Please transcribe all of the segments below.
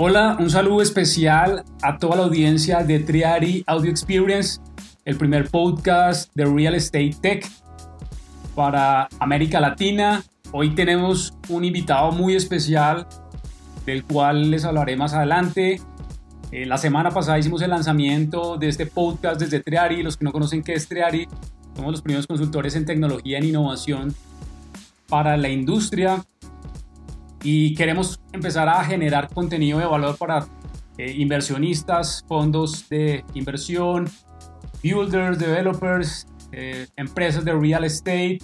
Hola, un saludo especial a toda la audiencia de Triari Audio Experience, el primer podcast de Real Estate Tech para América Latina. Hoy tenemos un invitado muy especial del cual les hablaré más adelante. Eh, la semana pasada hicimos el lanzamiento de este podcast desde Triari. Los que no conocen qué es Triari, somos los primeros consultores en tecnología e innovación para la industria y queremos empezar a generar contenido de valor para eh, inversionistas, fondos de inversión, builders, developers, eh, empresas de real estate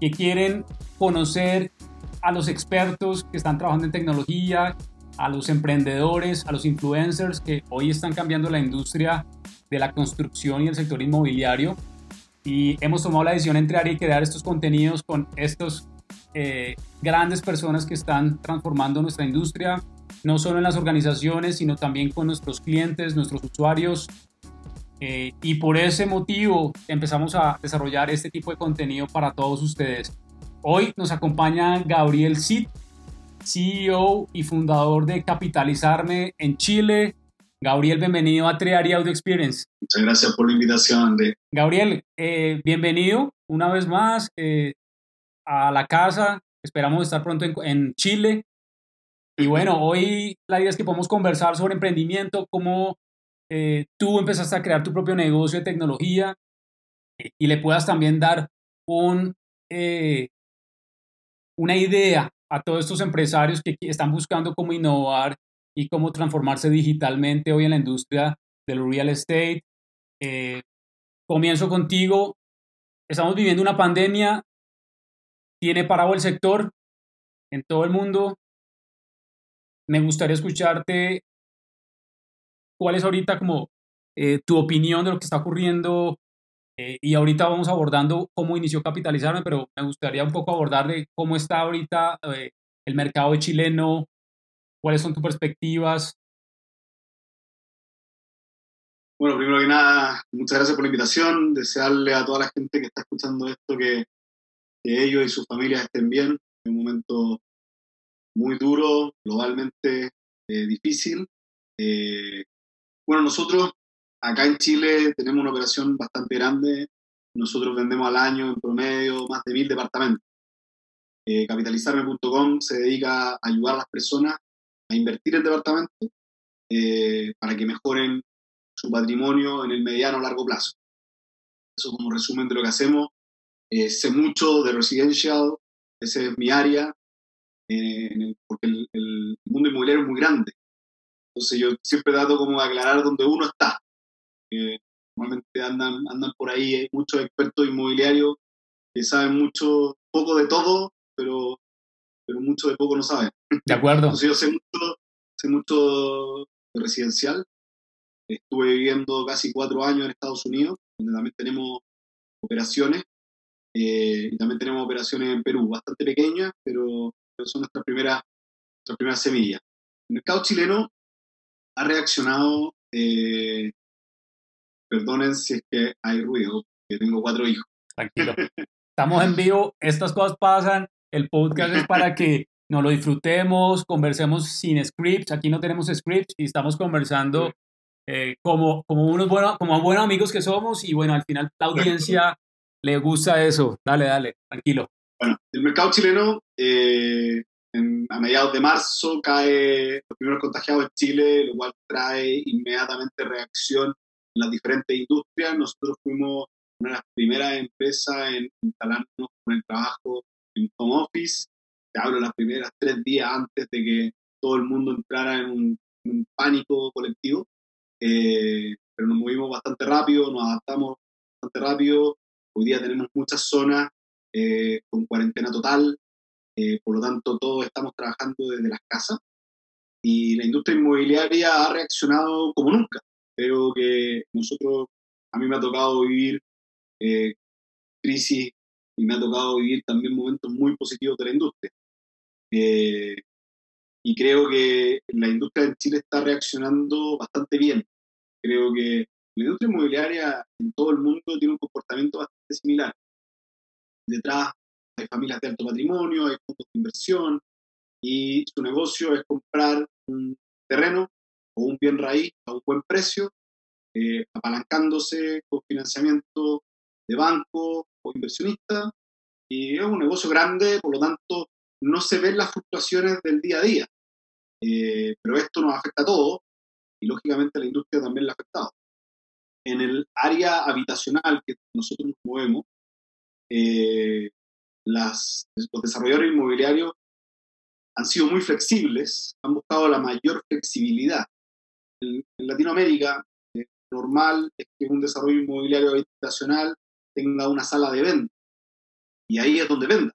que quieren conocer a los expertos que están trabajando en tecnología, a los emprendedores, a los influencers que hoy están cambiando la industria de la construcción y el sector inmobiliario. Y hemos tomado la decisión entre y crear estos contenidos con estos eh, grandes personas que están transformando nuestra industria, no solo en las organizaciones, sino también con nuestros clientes, nuestros usuarios. Eh, y por ese motivo empezamos a desarrollar este tipo de contenido para todos ustedes. Hoy nos acompaña Gabriel Cid, CEO y fundador de Capitalizarme en Chile. Gabriel, bienvenido a Triari Audio Experience. Muchas gracias por la invitación, André. Gabriel, eh, bienvenido una vez más a la casa. Esperamos estar pronto en, Chile. Y bueno, hoy la idea es que podamos conversar sobre emprendimiento, cómo eh, tú empezaste a crear tu propio negocio de tecnología y le puedas también dar un, eh, una idea a todos estos empresarios que están buscando cómo innovar y cómo transformarse digitalmente hoy en la industria del real estate. Eh, comienzo contigo. Estamos viviendo una pandemia tiene parado el sector en todo el mundo. Me gustaría escucharte cuál es ahorita como eh, tu opinión de lo que está ocurriendo eh, y ahorita vamos abordando cómo inició Capitalizarme, pero me gustaría un poco abordar de cómo está ahorita eh, el mercado chileno, cuáles son tus perspectivas. Bueno, primero que nada, muchas gracias por la invitación, desearle a toda la gente que está escuchando esto que que ellos y sus familias estén bien en un momento muy duro, globalmente eh, difícil. Eh, bueno, nosotros acá en Chile tenemos una operación bastante grande. Nosotros vendemos al año en promedio más de mil departamentos. Eh, capitalizarme.com se dedica a ayudar a las personas a invertir en departamentos para que mejoren su patrimonio en el mediano o largo plazo. Eso como resumen de lo que hacemos. Eh, sé mucho de residencial, esa es mi área, eh, porque el, mundo inmobiliario es muy grande. Entonces yo siempre trato como de aclarar dónde uno está. normalmente andan, andan por ahí, hay muchos expertos inmobiliarios que saben mucho, poco de todo, pero, pero mucho de poco no saben. De acuerdo. Entonces yo sé mucho, sé mucho de residencial. Estuve viviendo casi cuatro años en Estados Unidos, donde también tenemos operaciones eh, y también tenemos operaciones en Perú, bastante pequeñas, pero, son nuestra primera, nuestra primera semilla. El mercado chileno ha reaccionado, eh, perdonen si es que hay ruido, que tengo cuatro hijos. Tranquilo. Estamos en vivo, estas cosas pasan, el podcast es para que nos lo disfrutemos, conversemos sin scripts, aquí no tenemos scripts y estamos conversando eh, como, como unos buenos, como buenos amigos que somos y bueno, al final la audiencia le gusta eso. Dale, dale, tranquilo. Bueno, el mercado chileno, eh, a mediados de marzo, cae los primeros contagiados en Chile, lo cual trae inmediatamente reacción en las diferentes industrias. Nosotros fuimos una de las primeras empresas en instalarnos con el trabajo en home office. Te hablo las primeras tres días antes de que todo el mundo entrara en un, pánico colectivo. Eh, pero nos movimos bastante rápido, nos adaptamos bastante rápido, Hoy día tenemos muchas zonas eh, con cuarentena total, eh, por lo tanto todos estamos trabajando desde las casas y la industria inmobiliaria ha reaccionado como nunca. Creo que nosotros, a mí me ha tocado vivir eh, crisis y me ha tocado vivir también momentos muy positivos de la industria. y creo que la industria en Chile está reaccionando bastante bien. Creo que la industria inmobiliaria en todo el mundo tiene un comportamiento bastante similar. Detrás hay familias de alto patrimonio, hay fondos de inversión y su negocio es comprar un terreno o un bien raíz a un buen precio, eh, apalancándose con financiamiento de banco o inversionista. Y es un negocio grande, por lo tanto, no se ven las fluctuaciones del día a día. Eh, pero esto nos afecta a todos y lógicamente a la industria también le ha afectado. En el área habitacional que nosotros nos movemos, eh, las, los desarrolladores inmobiliarios han sido muy flexibles, han buscado la mayor flexibilidad. En, Latinoamérica, eh, normal es que un desarrollo inmobiliario habitacional tenga una sala de venta y ahí es donde venda.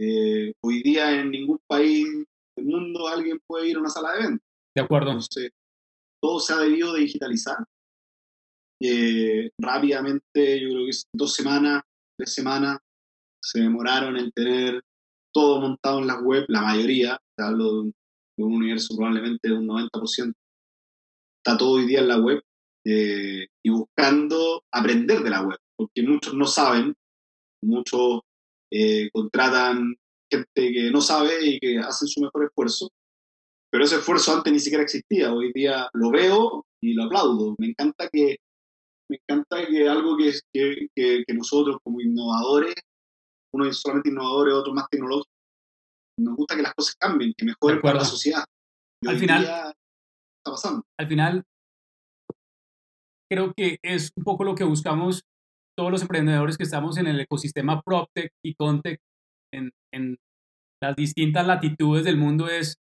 Eh, hoy día en ningún país del mundo alguien puede ir a una sala de venta. De acuerdo. Entonces, todo se ha debido de digitalizar. Rápidamente, yo creo que dos semanas, tres semanas, se demoraron en tener todo montado en la web, la mayoría, te hablo de un, universo probablemente de un 90%, está todo hoy día en la web eh, y buscando aprender de la web, porque muchos no saben, muchos eh, contratan gente que no sabe y que hacen su mejor esfuerzo, pero ese esfuerzo antes ni siquiera existía, hoy día lo veo y lo aplaudo, me encanta que me encanta que algo que, que, que nosotros como innovadores uno es solamente innovador y otro más tecnológico. Nos gusta que las cosas cambien, que mejoren para la sociedad. al final, está pasando. Al final, creo que es un poco lo que buscamos todos los emprendedores que estamos en el ecosistema PropTech y Contech en, en las distintas latitudes del mundo es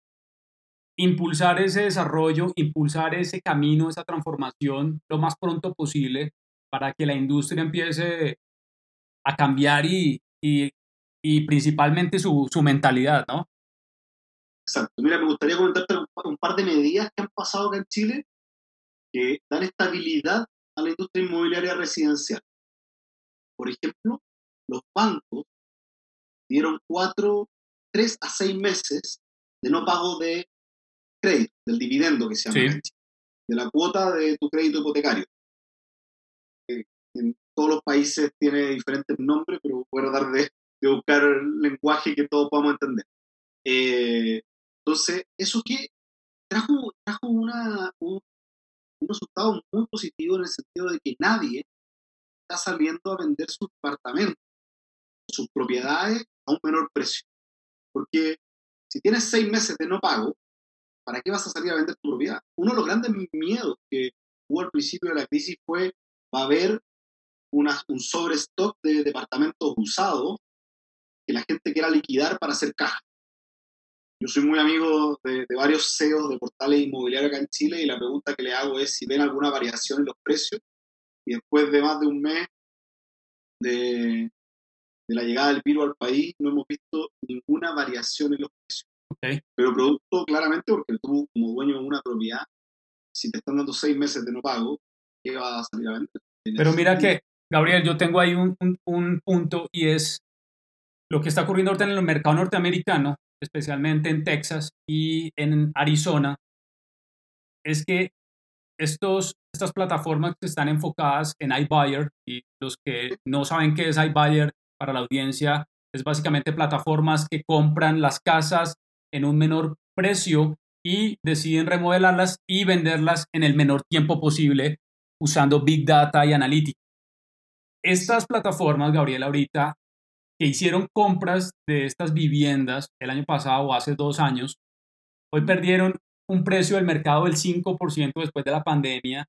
impulsar ese desarrollo, impulsar ese camino, esa transformación lo más pronto posible para que la industria empiece a cambiar y, y, y principalmente su, su, mentalidad, ¿no? Exacto. Mira, me gustaría comentarte un, par de medidas que han pasado acá en Chile que dan estabilidad a la industria inmobiliaria residencial. Por ejemplo, los bancos dieron cuatro, tres a seis meses de no pago de crédito, del dividendo que se llama, de la cuota de tu crédito hipotecario. Eh, en todos los países tiene diferentes nombres, pero voy a tratar de, de buscar el lenguaje que todos podamos entender. Eh, entonces, eso que trajo, trajo una, un, un, resultado muy positivo en el sentido de que nadie está saliendo a vender sus apartamentos, sus propiedades a un menor precio. Porque si tienes seis meses de no pago, ¿para qué vas a salir a vender tu propiedad? Uno de los grandes miedos que hubo al principio de la crisis fue, va a haber un sobrestock de departamentos usados que la gente quiera liquidar para hacer caja. Yo soy muy amigo de, varios CEOs de portales inmobiliarios acá en Chile y la pregunta que le hago es si ven alguna variación en los precios y después de más de un mes de la llegada del virus al país no hemos visto ninguna variación en los precios. Okay. Pero producto claramente porque tú como dueño de una propiedad, si te están dando seis meses de no pago, ¿qué vas a salir a vender? Pero mira que Gabriel, yo tengo ahí un, un, un, punto y es lo que está ocurriendo ahorita en el mercado norteamericano, especialmente en Texas y en Arizona, es que estos, estas plataformas que están enfocadas en iBuyer y los que no saben qué es iBuyer para la audiencia, es básicamente plataformas que compran las casas en un menor precio y deciden remodelarlas y venderlas en el menor tiempo posible usando Big Data y Analytics. Estas plataformas, Gabriel, ahorita, que hicieron compras de estas viviendas el año pasado o hace dos años, hoy perdieron un precio del mercado del 5% después de la pandemia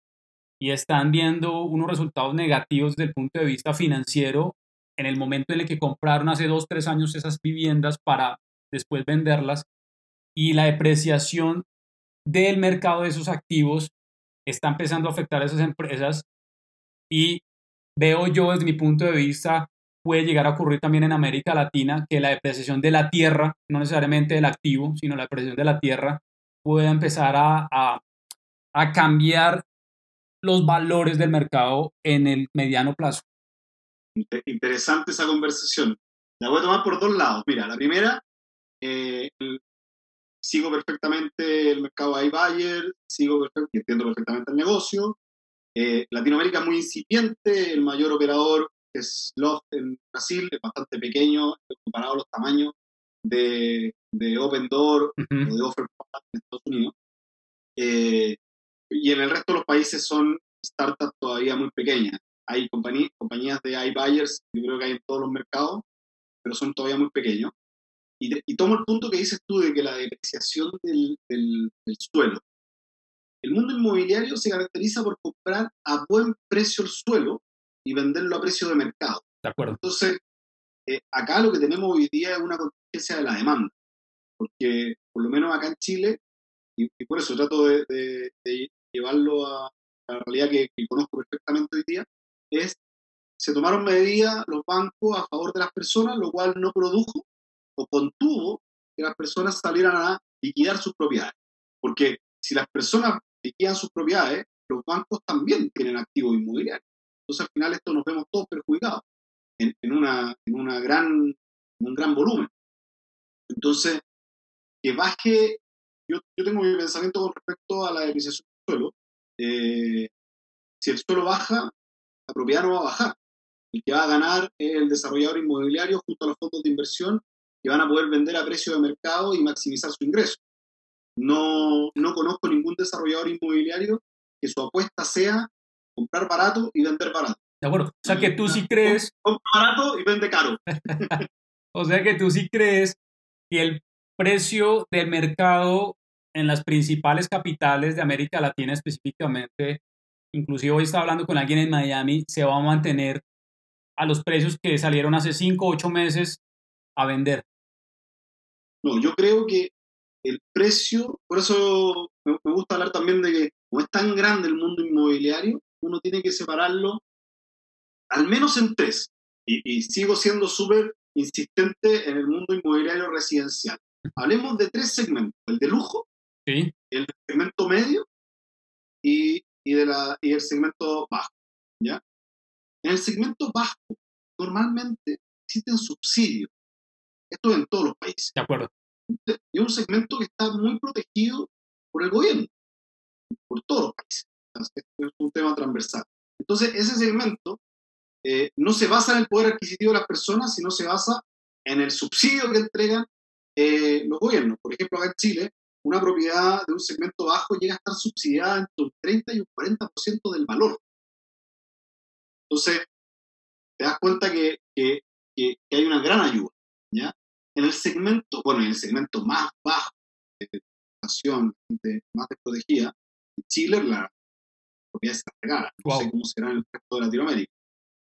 y están viendo unos resultados negativos desde el punto de vista financiero en el momento en el que compraron hace dos, tres años esas viviendas para después venderlas y la depreciación del mercado de esos activos está empezando a afectar a esas empresas y veo yo desde mi punto de vista puede llegar a ocurrir también en América Latina que la depreciación de la tierra, no necesariamente del activo, sino la depreciación de la tierra, pueda empezar a, a, a cambiar los valores del mercado en el mediano plazo. Interesante esa conversación. La voy a tomar por dos lados. Mira, la primera, eh, sigo perfectamente el mercado iBuyer, sigo perfecto, entiendo perfectamente el negocio, eh, Latinoamérica es muy incipiente, el mayor operador es Loft en Brasil, es bastante pequeño comparado a los tamaños de, de Open Door uh -huh. o de Offer en Estados Unidos. Eh, y en el resto de los países son startups todavía muy pequeñas. Hay compañías, compañías de iBuyers, yo creo que hay en todos los mercados, pero son todavía muy pequeños. Y, y tomo el punto que dices tú de que la depreciación del, del, del suelo. El mundo inmobiliario se caracteriza por comprar a buen precio el suelo y venderlo a precio de mercado. De acuerdo. Entonces, eh, acá lo que tenemos hoy día es una contingencia de la demanda, porque por lo menos acá en Chile, y, y por eso trato de, de, de llevarlo a la realidad que, que, conozco perfectamente hoy día, es, se tomaron medidas los bancos a favor de las personas, lo cual no produjo o contuvo que las personas salieran a liquidar sus propiedades. Porque si las personas liquidan sus propiedades, los bancos también tienen activos inmobiliarios. Entonces al final esto nos vemos todos perjudicados en, en, una, en, una gran, en un gran volumen. Entonces, que baje, yo, yo tengo mi pensamiento con respecto a la depreciación del suelo. Eh, si el suelo baja, la propiedad no va a bajar. El que va a ganar es el desarrollador inmobiliario junto a los fondos de inversión que van a poder vender a precio de mercado y maximizar su ingreso. No, no conozco ningún desarrollador inmobiliario que su apuesta sea comprar barato y vender barato. De acuerdo. O sea que tú sí crees. Compra barato y vende caro. o sea que tú sí crees que el precio del mercado en las principales capitales de América Latina específicamente, inclusive hoy estaba hablando con alguien en Miami, se va a mantener a los precios que salieron hace 5 o 8 meses a vender. No, yo creo que el precio, por eso me, me gusta hablar también de que como es tan grande el mundo inmobiliario, uno tiene que separarlo al menos en tres. Y, y sigo siendo súper insistente en el mundo inmobiliario residencial. Hablemos de tres segmentos, el de lujo, ¿Sí? el segmento medio y, y, de la, y el segmento bajo. ¿ya? En el segmento bajo, normalmente existen subsidios. Esto en todos los países. De acuerdo. Y es un segmento que está muy protegido por el gobierno, por todos los países. Es un tema transversal. Entonces, ese segmento eh, no se basa en el poder adquisitivo de las personas, sino se basa en el subsidio que entregan eh, los gobiernos. Por ejemplo, acá en Chile, una propiedad de un segmento bajo llega a estar subsidiada entre un 30 y un 40% del valor. Entonces, te das cuenta que, que, que, que, hay una gran ayuda. ¿ya? En el segmento, bueno, en el segmento más bajo de nación, de más desprotegida, en Chile la propiedad se regala. No Wow. sé cómo será en el resto de Latinoamérica.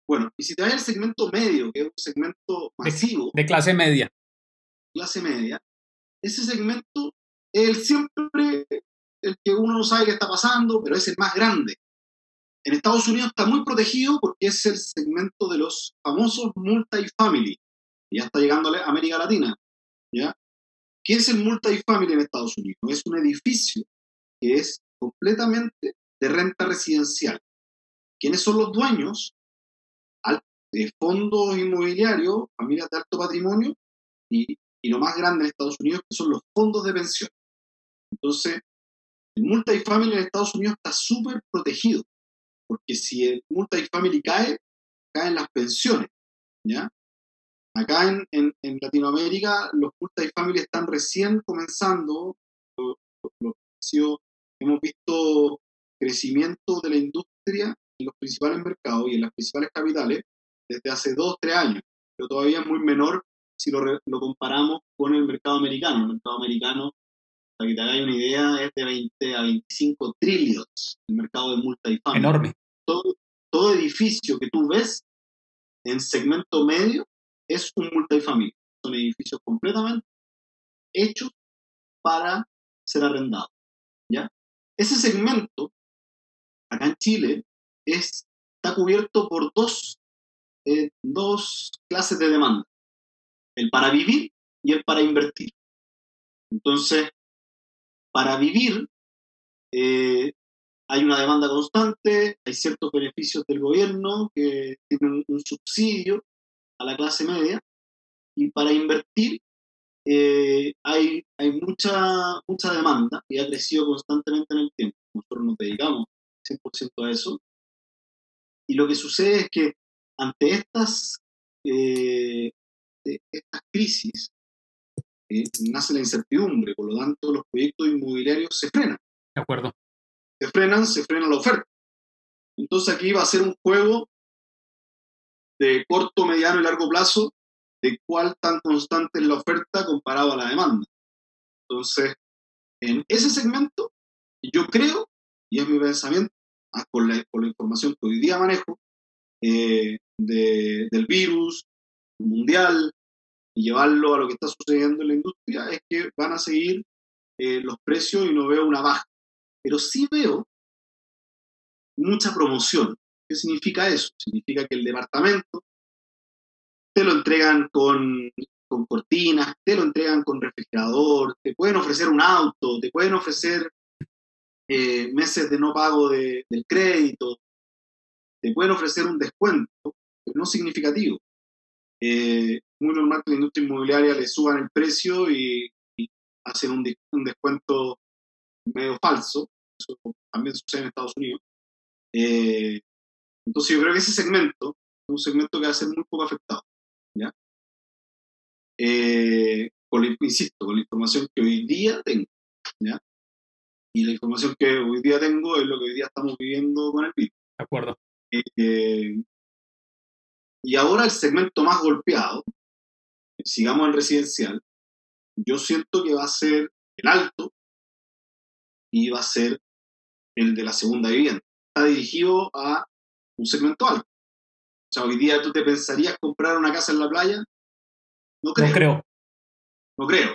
Bueno, y si te vas al segmento medio, que es un segmento masivo, De clase media. clase media, ese segmento es el siempre el que uno no sabe qué está pasando, pero es el más grande. En Estados Unidos está muy protegido porque es el segmento de los famosos multifamily. Y ya está llegando a América Latina. ¿ya? ¿Qué es el multifamily en Estados Unidos? Es un edificio que es completamente de renta residencial. ¿Quiénes son los dueños? De fondos inmobiliarios, familias de alto patrimonio y, y lo más grande en Estados Unidos, que son los fondos de pensión. Entonces, el multifamily en Estados Unidos está súper protegido, porque si el multifamily cae, caen las pensiones, ¿ya? Acá en, en, en Latinoamérica los multifamily están recién comenzando, lo, lo, lo, hemos visto crecimiento de la industria en los principales mercados y en las principales capitales desde hace dos, tres años, pero todavía es muy menor si lo, lo comparamos con el mercado americano. El mercado americano para que te hagáis una idea, es de 20 a 25 trillones el mercado de multifamily. Enorme. Todo, todo edificio que tú ves en segmento medio es un multifamily. Son edificios completamente hechos para ser arrendados. ¿ya? Ese segmento, acá en Chile, es, está cubierto por dos, eh, dos clases de demanda. El para vivir y el para invertir. Entonces, para vivir eh, hay una demanda constante, hay ciertos beneficios del gobierno que tienen un subsidio a la clase media, y para invertir eh, hay, hay mucha, mucha demanda y ha crecido constantemente en el tiempo. Nosotros nos dedicamos 100% a eso. Y lo que sucede es que ante estas, eh, estas crisis, eh, nace la incertidumbre, por lo tanto los proyectos inmobiliarios se frenan. De acuerdo. Se frenan, se frena la oferta. Entonces aquí va a ser un juego de corto, mediano y largo plazo de cuál tan constante es la oferta comparado a la demanda. Entonces, en ese segmento, yo creo, y es mi pensamiento, ah, con, la, la información que hoy día manejo, eh, del virus mundial y llevarlo a lo que está sucediendo en la industria, es que van a seguir eh, los precios y no veo una baja. Pero sí veo mucha promoción. ¿Qué significa eso? Significa que el departamento te lo entregan con, con cortinas, te lo entregan con refrigerador, te pueden ofrecer un auto, te pueden ofrecer eh, meses de no pago del crédito, te pueden ofrecer un descuento, pero no significativo. Eh, muy normal que la industria inmobiliaria le suban el precio y, hacen un, un, descuento medio falso. Eso también sucede en Estados Unidos. Eh, entonces yo creo que ese segmento es un segmento que va a ser muy poco afectado. ¿ya? Eh, con, insisto, con la información que hoy día tengo. ¿ya? Y la información que hoy día tengo es lo que hoy día estamos viviendo con el virus. De acuerdo. Eh, y ahora el segmento más golpeado, sigamos en residencial, yo siento que va a ser el alto y va a ser el de la segunda vivienda. Está dirigido a un segmento alto. O sea, hoy día tú te pensarías comprar una casa en la playa. No creo. No creo. No creo.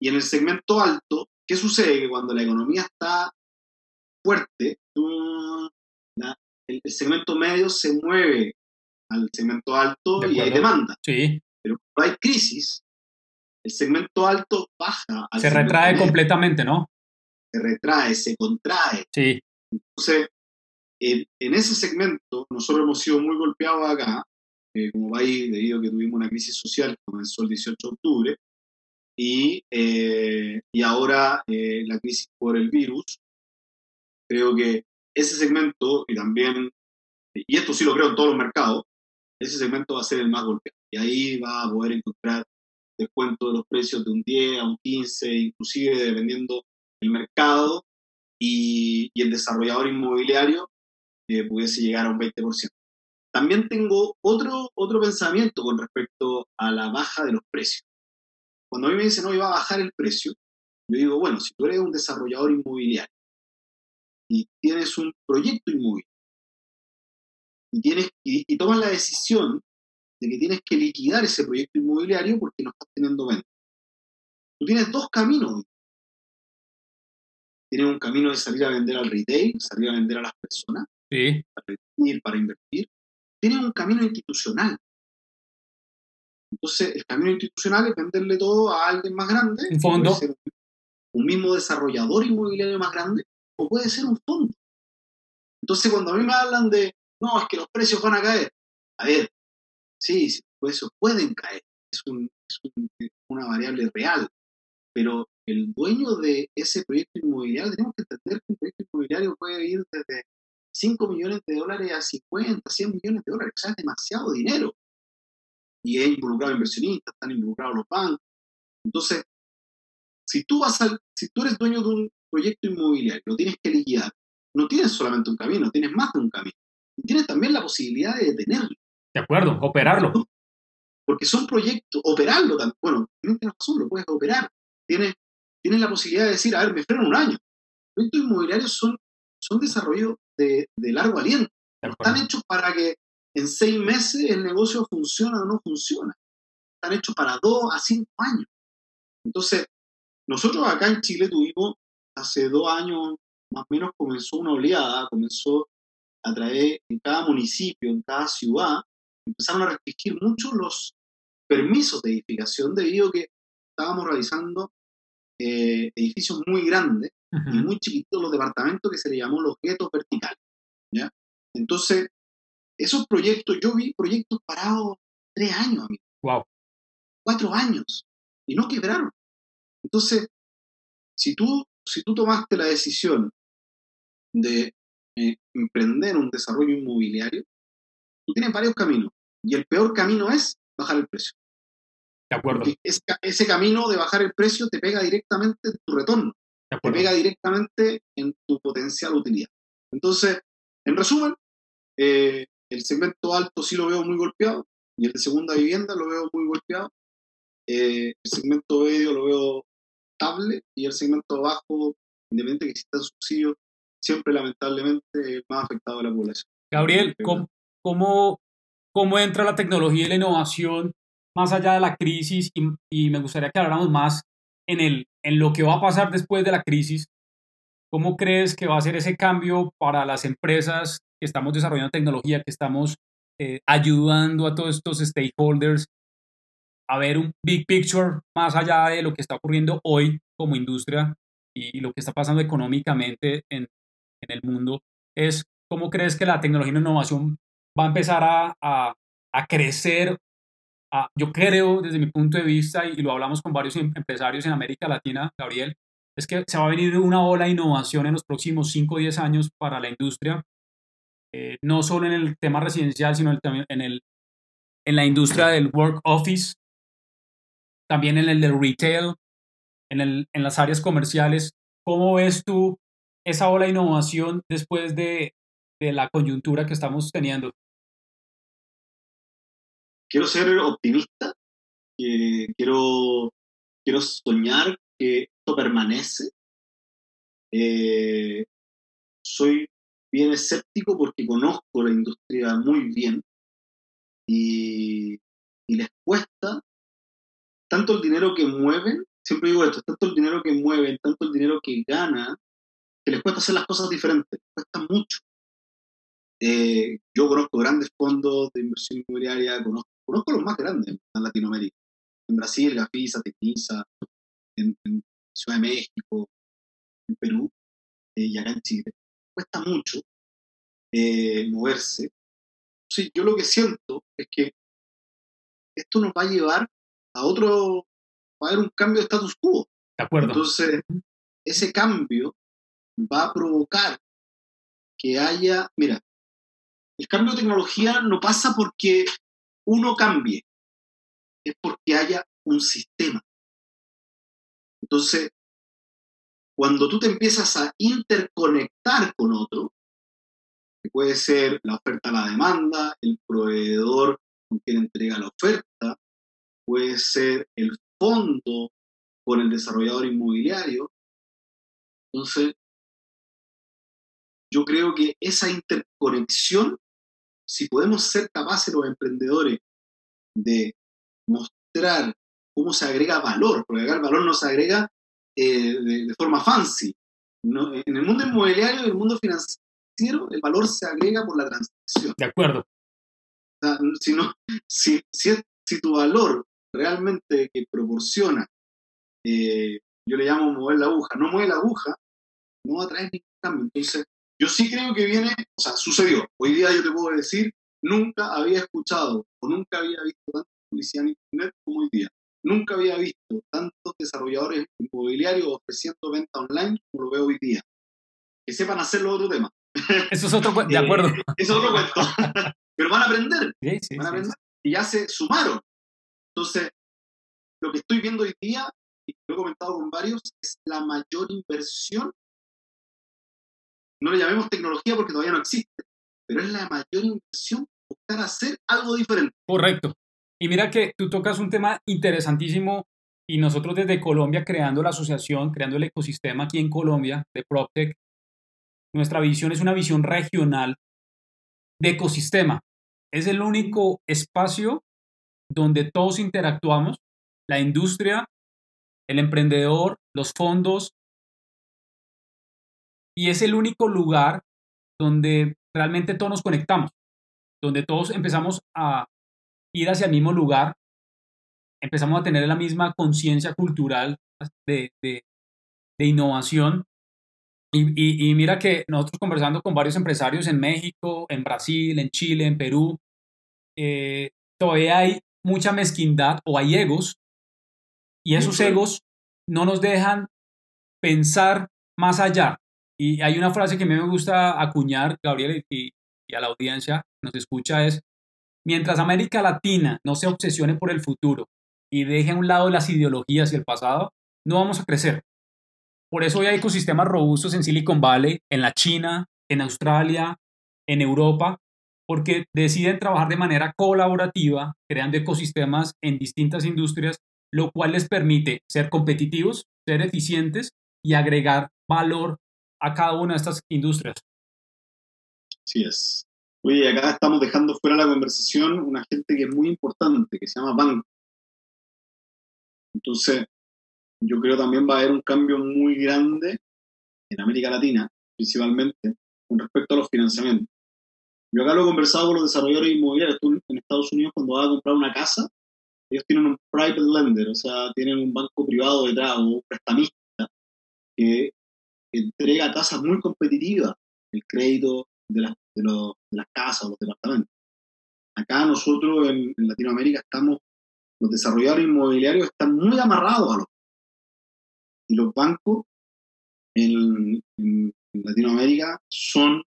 Y en el segmento alto, ¿qué sucede? Que cuando la economía está fuerte, el, segmento medio se mueve al segmento alto y hay demanda. Sí. Pero cuando hay crisis, el segmento alto baja. se retrae completamente, ¿no? Se retrae, se contrae. Sí. Entonces, en, ese segmento, nosotros hemos sido muy golpeados acá, eh, como país, debido a que tuvimos una crisis social que comenzó el 18 de octubre, y, eh, y ahora eh, la crisis por el virus. Creo que ese segmento, y también, y esto sí lo creo en todos los mercados, ese segmento va a ser el más golpeado. Y ahí va a poder encontrar descuento de los precios de un 10 a un 15, inclusive dependiendo del mercado, y, y el desarrollador inmobiliario eh, pudiese llegar a un 20%. También tengo otro, otro pensamiento con respecto a la baja de los precios. Cuando a mí me dicen, no, iba a bajar el precio, yo digo, bueno, si tú eres un desarrollador inmobiliario y tienes un proyecto inmobiliario y, tienes, y, tomas la decisión de que tienes que liquidar ese proyecto inmobiliario porque no estás teniendo venta. Tú tienes dos caminos. Tienes un camino de salir a vender al retail, salir a vender a las personas, para invertir, para invertir, tienen un camino institucional. Entonces, el camino institucional es venderle todo a alguien más grande. Un fondo. un mismo desarrollador inmobiliario más grande, o puede ser un fondo. Entonces, cuando a mí me hablan de, no, es que los precios van a caer, a ver, sí, los precios pueden caer, es, es una variable real, pero el dueño de ese proyecto inmobiliario, tenemos que entender que un proyecto inmobiliario puede ir desde 5 millones de dólares a 50, 100 millones de dólares, o sea, es demasiado dinero. Y es involucrado inversionistas, están involucrados los bancos. Entonces, si tú, vas al, si tú eres dueño de un proyecto inmobiliario, lo tienes que liquidar, no tienes solamente un camino, tienes más de un camino. Y tienes también la posibilidad de detenerlo. De acuerdo, operarlo. Porque son proyectos, operarlo también. Bueno, tienes razón, lo puedes operar. Tienes, tienes la posibilidad de decir, a ver, me freno un año. Los proyectos inmobiliarios son, son desarrollos de, largo aliento. están hechos para que en seis meses el negocio funcione o no funciona. Están hechos para dos a cinco años. Entonces, nosotros acá en Chile tuvimos, hace dos años más o menos comenzó una oleada, comenzó a traer en cada municipio, en cada ciudad, empezaron a restringir mucho los permisos de edificación debido a que estábamos realizando eh, edificios muy grandes y muy chiquitos los departamentos que se le llamó los guetos verticales. ¿ya? Entonces, esos proyectos, yo vi proyectos parados tres años, amigo. Wow. Cuatro años. Y no quebraron. Entonces, si tú, si tú tomaste la decisión de eh, emprender un desarrollo inmobiliario, tú tienes varios caminos. Y el peor camino es bajar el precio. De acuerdo. ese, ese camino de bajar el precio te pega directamente en tu retorno. Te pega directamente en tu potencial utilidad. Entonces, en resumen, eh, el segmento alto sí lo veo muy golpeado y el de segunda vivienda lo veo muy golpeado. Eh, el segmento medio lo veo estable y el segmento bajo, independiente que exista subsidio, siempre lamentablemente más afectado a la población. Gabriel, ¿cómo, cómo, entra la tecnología y la innovación más allá de la crisis? Y, y me gustaría que habláramos más en, el, en lo que va a pasar después de la crisis. ¿Cómo crees que va a ser ese cambio para las empresas que estamos desarrollando tecnología, que estamos eh, ayudando a todos estos stakeholders a ver un big picture más allá de lo que está ocurriendo hoy como industria y, lo que está pasando económicamente en, en, el mundo? Es cómo crees que la tecnología y la innovación va a empezar a, a, a crecer yo creo, desde mi punto de vista, y lo hablamos con varios em, empresarios en América Latina, Gabriel, es que se va a venir una ola de innovación en los próximos 5 o 10 años para la industria, eh, no solo en el tema residencial, sino en, el, en la industria del work office, también en el del retail, en, el, en las áreas comerciales. ¿Cómo ves tú esa ola de innovación después de, de la coyuntura que estamos teniendo? Quiero ser optimista, quiero, quiero soñar que esto permanece. Eh, soy bien escéptico porque conozco la industria muy bien y, les cuesta tanto el dinero que mueven, siempre digo esto, tanto el dinero que mueven, tanto el dinero que ganan, que les cuesta hacer las cosas diferentes, cuesta mucho. Eh, yo conozco grandes fondos de inversión inmobiliaria, conozco Conozco los más grandes en Latinoamérica. En Brasil, Gafisa, Tecnisa, en, Ciudad de México, en Perú eh, y acá en Chile. Cuesta mucho eh, moverse. Sí, yo lo que siento es que esto nos va a llevar a otro, va a haber un cambio de status quo. De acuerdo. Entonces, ese cambio va a provocar que haya, mira, el cambio de tecnología no pasa porque uno cambie, es porque haya un sistema. Entonces, cuando tú te empiezas a interconectar con otro, que puede ser la oferta a la demanda, el proveedor con quien entrega la oferta, puede ser el fondo con el desarrollador inmobiliario. Entonces, yo creo que esa interconexión si podemos ser capaces los emprendedores de mostrar cómo se agrega valor, porque el valor no se agrega eh, de, forma fancy. en el mundo inmobiliario y en el mundo financiero, el valor se agrega por la transacción. De acuerdo. si, no, si, si, tu valor realmente que proporciona, eh, yo le llamo mover la aguja, no mueve la aguja, no va a traer ningún cambio. Entonces, yo sí creo que viene, o sea, sucedió. Hoy día yo te puedo decir, nunca había escuchado o nunca había visto tanta publicidad en Internet como hoy día. Nunca había visto tantos desarrolladores inmobiliarios ofreciendo venta online como lo veo hoy día. Que sepan hacerlo otro tema. Eso es otro cuento, de acuerdo. Eh, eso es otro cuento. Pero van a aprender. Sí, sí, van a aprender. Y ya se sumaron. Entonces, lo que estoy viendo hoy día, y lo he comentado con varios, es la mayor inversión no le llamemos tecnología porque todavía no existe, pero es la mayor inversión buscar hacer algo diferente. Correcto. Y mira que tú tocas un tema interesantísimo y nosotros desde Colombia creando la asociación, creando el ecosistema aquí en Colombia de PropTech, nuestra visión es una visión regional de ecosistema. Es el único espacio donde todos interactuamos, la industria, el emprendedor, los fondos, y es el único lugar donde realmente todos nos conectamos, donde todos empezamos a ir hacia el mismo lugar, empezamos a tener la misma conciencia cultural de, innovación. Y, mira que nosotros conversando con varios empresarios en México, en Brasil, en Chile, en Perú, eh, todavía hay mucha mezquindad o hay egos, y esos egos no nos dejan pensar más allá. Y hay una frase que a mí me gusta acuñar, Gabriel, y, a la audiencia nos escucha es, mientras América Latina no se obsesione por el futuro y deje a un lado las ideologías y el pasado, no vamos a crecer. por eso hoy hay ecosistemas robustos en Silicon Valley, en la China, en Australia, en Europa, porque deciden trabajar de manera colaborativa, creando ecosistemas en distintas industrias, lo cual les permite ser competitivos, ser eficientes y agregar valor a cada una de estas industrias. Así es. Oye, acá estamos dejando fuera la conversación una gente que es muy importante, que se llama banco. Entonces, yo creo también va a haber un cambio muy grande en América Latina, principalmente, con respecto a los financiamientos. Yo acá lo he conversado con los desarrolladores inmobiliarios. Tú en Estados Unidos, cuando vas a comprar una casa, ellos tienen un private lender, o sea, tienen un banco privado detrás, un prestamista, que entrega tasas muy competitivas el crédito de, de, las casas o los departamentos. Acá nosotros en, Latinoamérica estamos, los desarrolladores inmobiliarios están muy amarrados a los y los bancos en, Latinoamérica son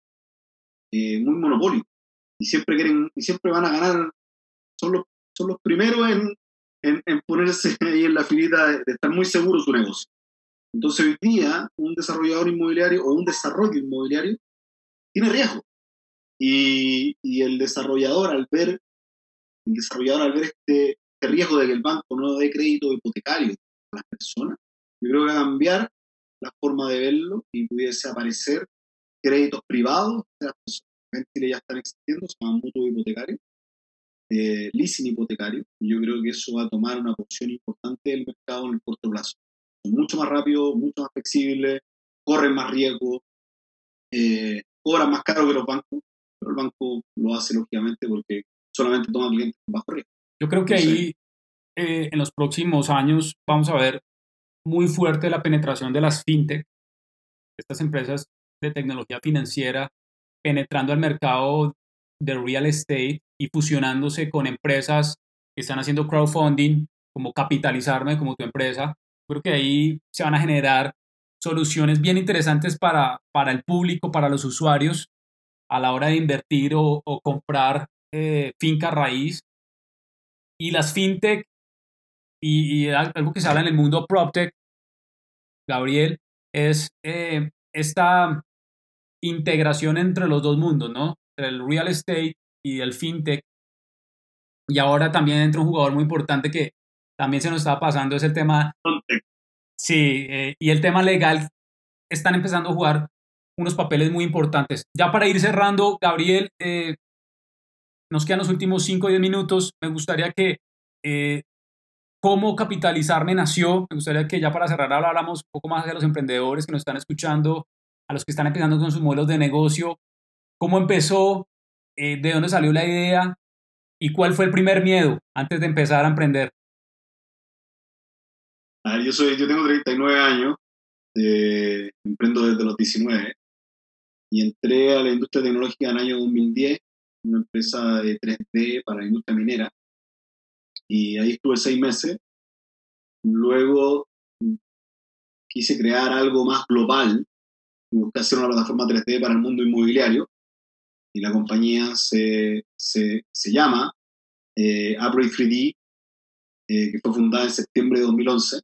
eh, muy monopólicos. Y siempre quieren y siempre van a ganar son los, son los primeros en, en, ponerse ahí en la filita de, de estar muy seguros su negocio entonces hoy día un desarrollador inmobiliario o un desarrollo inmobiliario tiene riesgo. Y, el desarrollador al ver, el desarrollador al ver este, este, riesgo de que el banco no dé crédito hipotecario a las personas, yo creo que va a cambiar la forma de verlo y pudiese aparecer créditos privados de las personas. En Chile ya están existiendo, se llaman mutuos hipotecarios, eh, leasing hipotecario, y yo creo que eso va a tomar una porción importante del mercado en el corto plazo mucho más rápido, mucho más flexible, corren más riesgo, eh, cobran más caro que los bancos, pero el banco lo hace lógicamente porque solamente toma clientes bajo riesgo. Yo creo que ahí eh, en los próximos años vamos a ver muy fuerte la penetración de las fintech, estas empresas de tecnología financiera penetrando al mercado de real estate y fusionándose con empresas que están haciendo crowdfunding, como capitalizarme como tu empresa, Creo que ahí se van a generar soluciones bien interesantes para, para el público, para los usuarios, a la hora de invertir o, comprar eh, finca raíz. Y las fintech, y, algo que se habla en el mundo PropTech, Gabriel, es eh, esta integración entre los dos mundos, ¿no? Entre el real estate y el fintech. Y ahora también entra un jugador muy importante que también se nos estaba pasando ese tema. Sí, eh, y el tema legal están empezando a jugar unos papeles muy importantes. Ya para ir cerrando, Gabriel, eh, nos quedan los últimos 5 o 10 minutos. Me gustaría que eh, cómo capitalizarme nació. Me gustaría que ya para cerrar habláramos un poco más de los emprendedores que nos están escuchando, a los que están empezando con sus modelos de negocio. ¿Cómo empezó? ¿De dónde salió la idea? ¿Y cuál fue el primer miedo antes de empezar a emprender? Yo, soy, yo tengo 39 años, eh, emprendo desde los 19 y entré a la industria tecnológica en el año 2010, una empresa de 3D para la industria minera, y ahí estuve seis meses. Luego quise crear algo más global, busqué hacer una plataforma 3D para el mundo inmobiliario, y la compañía se, se, se llama eh, 3D, eh, que fue fundada en septiembre de 2011.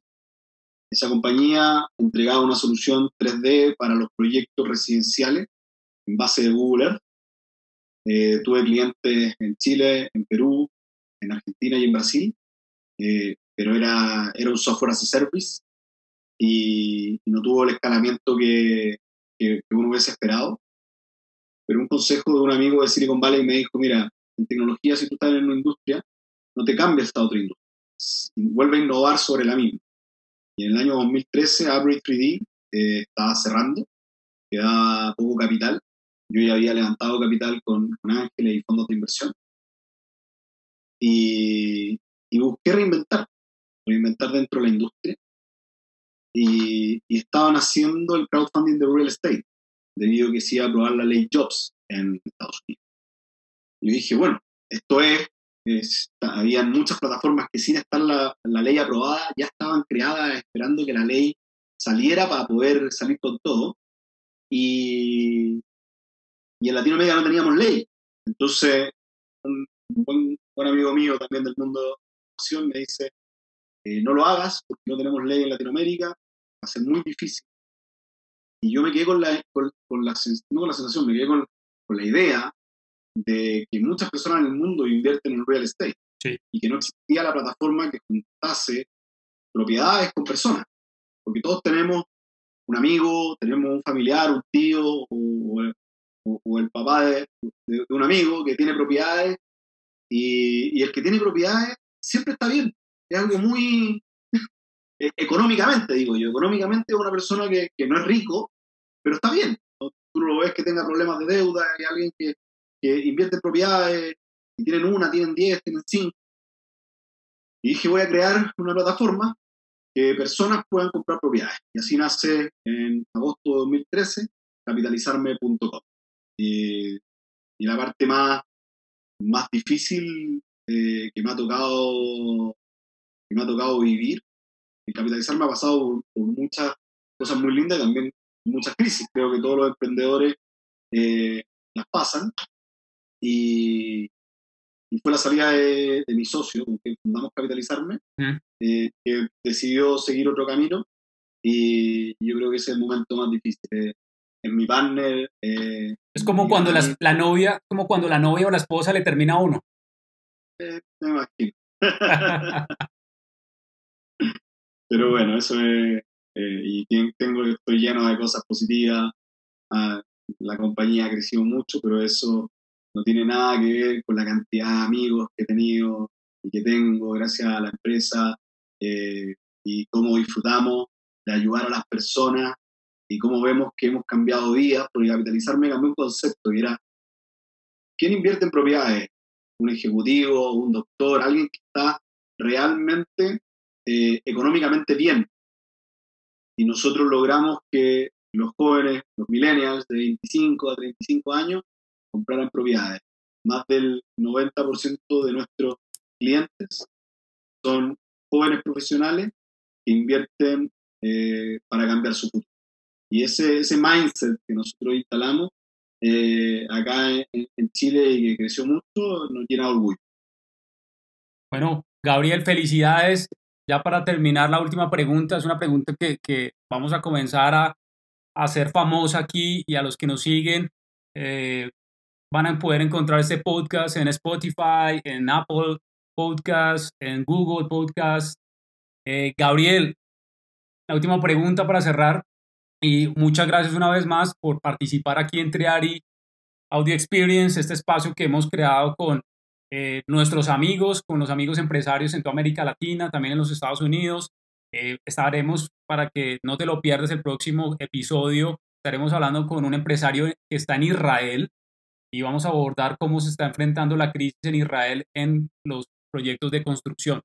Esa compañía entregaba una solución 3D para los proyectos residenciales en base de Google Earth. Eh, tuve clientes en Chile, en Perú, en Argentina y en Brasil, eh, pero era, era un software as a service y, no tuvo el escalamiento que, que, uno hubiese esperado. Pero un consejo de un amigo de Silicon Valley me dijo, mira, en tecnología si tú estás en una industria, no te cambies a otra industria, vuelve a innovar sobre la misma. Y en el año 2013, Upgrade 3D eh, estaba cerrando, quedaba poco capital. Yo ya había levantado capital con, Ángeles y fondos de inversión. Y, busqué reinventar, reinventar dentro de la industria. Y, estaban haciendo el crowdfunding de real estate, debido a que se iba a aprobar la ley Jobs en Estados Unidos. Y dije, bueno, esto es habían muchas plataformas que sin estar la, la, ley aprobada ya estaban creadas esperando que la ley saliera para poder salir con todo. Y, y en Latinoamérica no teníamos ley. Entonces, un buen, buen amigo mío también del mundo de la me dice, eh, no lo hagas porque no tenemos ley en Latinoamérica, va a ser muy difícil. Y yo me quedé con la, con, la, no con la sensación, me quedé con, con, la idea de que muchas personas en el mundo invierten en real estate y que no existía la plataforma que juntase propiedades con personas. Porque todos tenemos un amigo, tenemos un familiar, un tío o, o, el papá de, de, un amigo que tiene propiedades y, y, el que tiene propiedades siempre está bien. Es algo muy, e-, económicamente, digo yo, económicamente es una persona que, que, no es rico, pero está bien. Tú lo ves que tenga problemas de deuda, hay alguien que, que invierte en propiedades y tienen una, tienen diez, tienen cinco. Y dije, voy a crear una plataforma que personas puedan comprar propiedades. Y así nace en agosto de 2013 capitalizarme.com. Y, la parte más, más difícil eh, que me ha tocado que me ha tocado vivir el capitalizar me ha pasado por, muchas cosas muy lindas y también muchas crisis. Creo que todos los emprendedores eh, las pasan. Y, y, fue la salida de, mi socio, con quien fundamos Capitalizarme, eh, que decidió seguir otro camino. Y yo creo que ese es el momento más difícil. Eh, en mi partner. es como cuando la, la, novia, como cuando la novia o la esposa le termina a uno. me imagino. Pero bueno, eso es, eh, y tengo, estoy lleno de cosas positivas. Ah, la compañía ha crecido mucho, pero eso no tiene nada que ver con la cantidad de amigos que he tenido y que tengo gracias a la empresa eh, y cómo disfrutamos de ayudar a las personas y cómo vemos que hemos cambiado vidas, porque capitalizarme cambió un concepto y era, ¿quién invierte en propiedades? Un ejecutivo, un doctor, alguien que está realmente eh, económicamente bien. Y nosotros logramos que los jóvenes, los millennials de 25 a 35 años, compraran propiedades. Más del 90% de nuestros clientes son jóvenes profesionales que invierten eh, para cambiar su futuro. Y ese, ese mindset que nosotros instalamos eh, acá en, Chile y que creció mucho, nos llena de orgullo. Bueno, Gabriel, felicidades. Ya para terminar, la última pregunta es una pregunta que, que vamos a comenzar a, hacer famosa aquí y a los que nos siguen eh, van a poder encontrar este podcast en Spotify, en Apple Podcast, en Google Podcast. Eh, Gabriel, la última pregunta para cerrar y muchas gracias una vez más por participar aquí en Triari Audio Experience, este espacio que hemos creado con eh, nuestros amigos, con los amigos empresarios en toda América Latina, también en los Estados Unidos. Eh, estaremos, para que no te lo pierdas el próximo episodio, estaremos hablando con un empresario que está en Israel y vamos a abordar cómo se está enfrentando la crisis en Israel en los proyectos de construcción.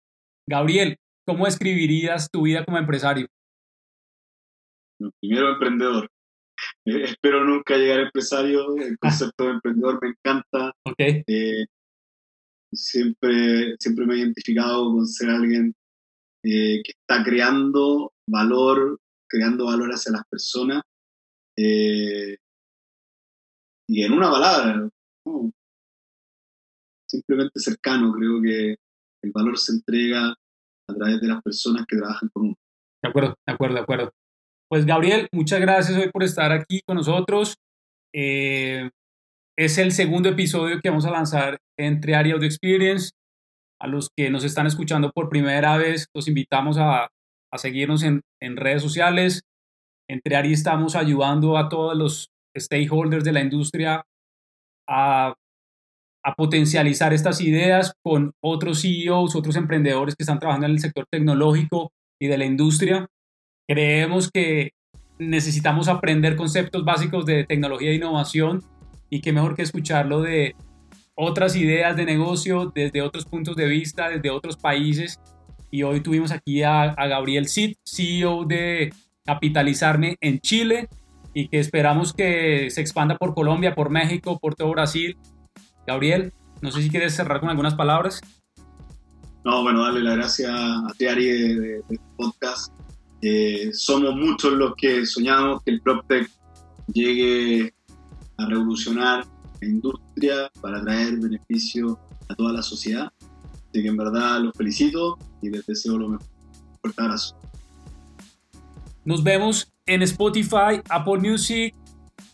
Gabriel, ¿cómo escribirías tu vida como empresario? Primero emprendedor. Eh, espero nunca llegar a empresario. El concepto de emprendedor me encanta. Okay siempre, siempre me he identificado con ser alguien eh, que está creando valor, creando valor hacia las personas. Eh, y en una palabra, simplemente cercano, creo que el valor se entrega a través de las personas que trabajan con uno. De acuerdo, de acuerdo, de acuerdo. Pues Gabriel, muchas gracias hoy por estar aquí con nosotros. Eh, es el segundo episodio que vamos a lanzar entre Area Audio Experience. A los que nos están escuchando por primera vez, los invitamos a, a seguirnos en, en, redes sociales. Entre Ari estamos ayudando a todos los stakeholders de la industria a, a potencializar estas ideas con otros CEOs, otros emprendedores que están trabajando en el sector tecnológico y de la industria. Creemos que necesitamos aprender conceptos básicos de tecnología e innovación y qué mejor que escucharlo de otras ideas de negocio desde otros puntos de vista, desde otros países. Y hoy tuvimos aquí a, Gabriel Cid, CEO de Capitalizarme en Chile y que esperamos que se expanda por Colombia, por México, por todo Brasil. Gabriel, no sé si quieres cerrar con algunas palabras. No, bueno, darle las gracias a Tiari de, de, este podcast. Eh, somos muchos los que soñamos que el PropTech llegue a revolucionar la industria para traer beneficio a toda la sociedad. Así que en verdad los felicito y les deseo lo mejor. Fuerte abrazo. Nos vemos en Spotify, Apple Music.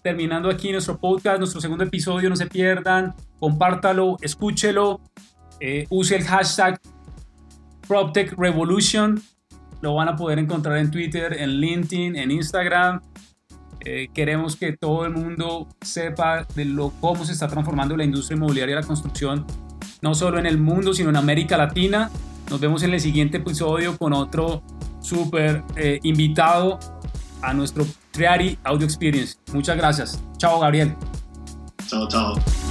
Terminando aquí nuestro podcast, nuestro segundo episodio, no se pierdan, compártalo, escúchelo, eh, use el hashtag PropTech Revolution. Lo van a poder encontrar en Twitter, en LinkedIn, en Instagram. Eh, queremos que todo el mundo sepa de lo, cómo se está transformando la industria inmobiliaria y la construcción, no solo en el mundo, sino en América Latina. Nos vemos en el siguiente episodio con otro súper eh, invitado a nuestro Triari Audio Experience. Muchas gracias. Chao, Gabriel. Chao, chao.